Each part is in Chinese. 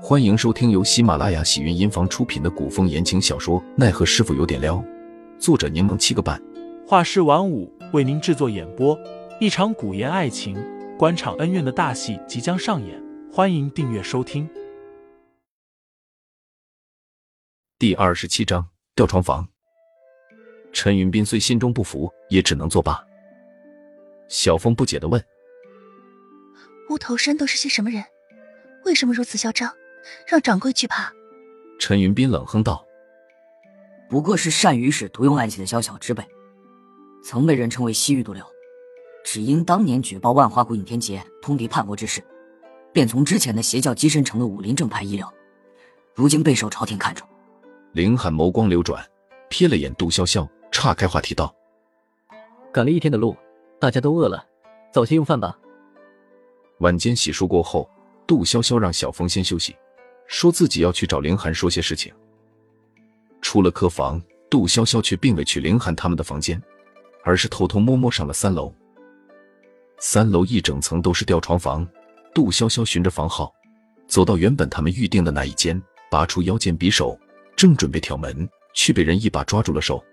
欢迎收听由喜马拉雅喜云音房出品的古风言情小说《奈何师傅有点撩》，作者柠檬七个半，画师晚舞为您制作演播。一场古言爱情、官场恩怨的大戏即将上演，欢迎订阅收听。第二十七章吊床房。陈云斌虽心中不服，也只能作罢。小峰不解的问：“乌头山都是些什么人？为什么如此嚣张？”让掌柜惧怕。陈云斌冷哼道：“不过是善于使毒用暗器的宵小之辈，曾被人称为西域毒瘤。只因当年举报万花谷尹天杰通敌叛国之事，便从之前的邪教跻身成了武林正派一流，如今备受朝廷看重。”林寒眸光流转，瞥了眼杜潇潇，岔开话题道：“赶了一天的路，大家都饿了，早些用饭吧。”晚间洗漱过后，杜潇潇让小峰先休息。说自己要去找凌寒说些事情。出了客房，杜潇潇却并未去凌寒他们的房间，而是偷偷摸摸上了三楼。三楼一整层都是吊床房，杜潇潇循着房号走到原本他们预定的那一间，拔出腰间匕首，正准备挑门，却被人一把抓住了手。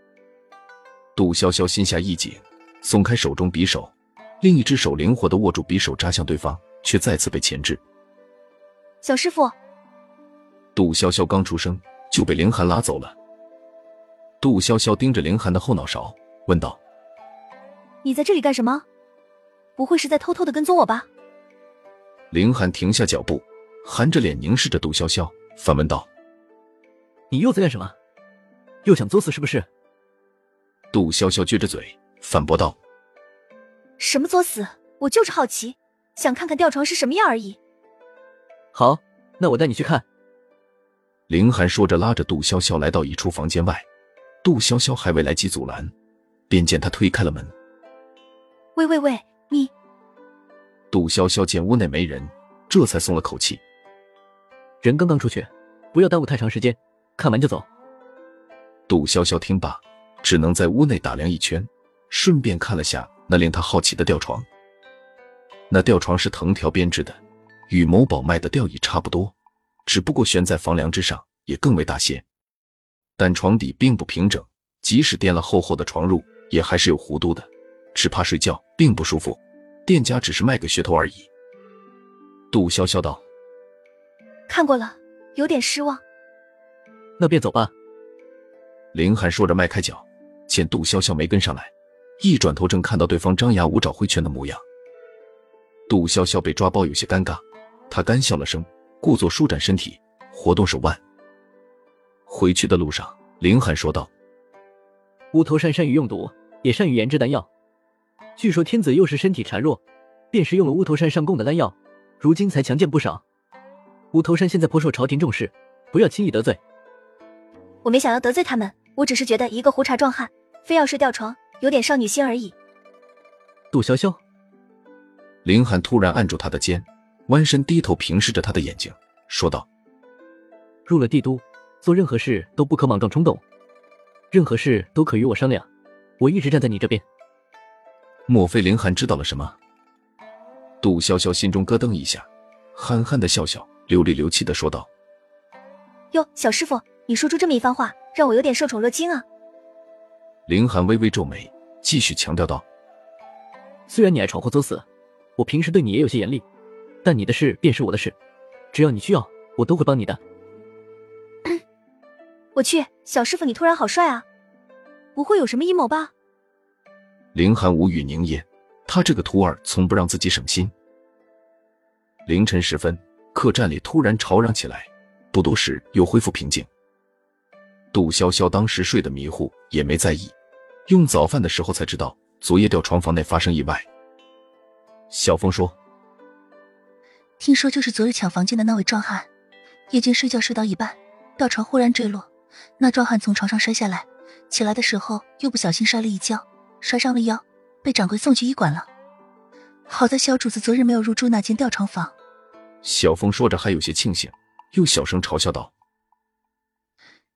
杜潇潇心下一紧，松开手中匕首，另一只手灵活地握住匕首，扎向对方，却再次被钳制。小师傅。杜潇潇刚出生就被凌寒拉走了。杜潇潇盯着凌寒的后脑勺，问道：“你在这里干什么？不会是在偷偷的跟踪我吧？”凌寒停下脚步，含着脸凝视着杜潇潇，反问道：“你又在干什么？又想作死是不是？”杜潇潇撅着嘴反驳道：“什么作死？我就是好奇，想看看吊床是什么样而已。”好，那我带你去看。凌寒说着，拉着杜潇潇来到一处房间外。杜潇潇还未来及阻拦，便见他推开了门。喂喂喂，你！杜潇潇见屋内没人，这才松了口气。人刚刚出去，不要耽误太长时间，看完就走。杜潇潇听罢，只能在屋内打量一圈，顺便看了下那令他好奇的吊床。那吊床是藤条编织的，与某宝卖的吊椅差不多。只不过悬在房梁之上，也更为大些，但床底并不平整，即使垫了厚厚的床褥，也还是有弧度的，只怕睡觉并不舒服。店家只是卖个噱头而已。杜潇潇道：“看过了，有点失望。”那便走吧。林寒说着迈开脚，见杜潇潇没跟上来，一转头正看到对方张牙舞爪挥拳的模样。杜潇潇被抓包有些尴尬，他干笑了声。故作舒展身体，活动手腕。回去的路上，林寒说道：“乌头山善于用毒，也善于研制丹药。据说天子幼时身体孱弱，便是用了乌头山上供的丹药，如今才强健不少。乌头山现在颇受朝廷重视，不要轻易得罪。”我没想要得罪他们，我只是觉得一个胡茬壮汉非要睡吊床，有点少女心而已。杜潇潇，林寒突然按住他的肩。弯身低头平视着他的眼睛，说道：“入了帝都，做任何事都不可莽撞冲动，任何事都可与我商量。我一直站在你这边。”莫非凌寒知道了什么？杜潇潇心中咯噔一下，憨憨的笑笑，流里流气的说道：“哟，小师傅，你说出这么一番话，让我有点受宠若惊啊！”凌寒微微皱眉，继续强调道：“虽然你爱闯祸作死，我平时对你也有些严厉。”但你的事便是我的事，只要你需要，我都会帮你的。我去，小师傅，你突然好帅啊！不会有什么阴谋吧？凌寒无语凝噎，他这个徒儿从不让自己省心。凌晨时分，客栈里突然吵嚷起来，不多时又恢复平静。杜潇潇当时睡得迷糊，也没在意，用早饭的时候才知道昨夜吊床房内发生意外。小峰说。听说就是昨日抢房间的那位壮汉，夜间睡觉睡到一半，吊床忽然坠落，那壮汉从床上摔下来，起来的时候又不小心摔了一跤，摔伤了腰，被掌柜送去医馆了。好在小主子昨日没有入住那间吊床房。小峰说着还有些庆幸，又小声嘲笑道：“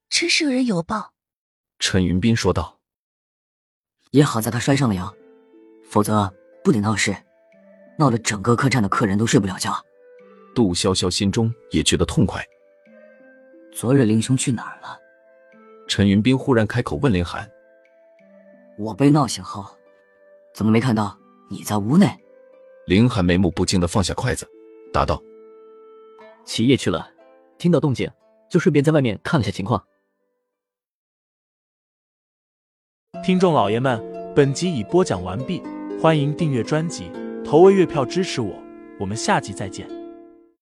真是有人有报。”陈云斌说道：“也好在他摔伤了腰，否则不得闹事，闹得整个客栈的客人都睡不了觉。”杜潇潇心中也觉得痛快。昨日林兄去哪儿了？陈云斌忽然开口问林寒：“我被闹醒后，怎么没看到你在屋内？”林寒眉目不惊的放下筷子，答道：“起夜去了，听到动静就顺便在外面看了下情况。”听众老爷们，本集已播讲完毕，欢迎订阅专辑，投喂月票支持我，我们下集再见。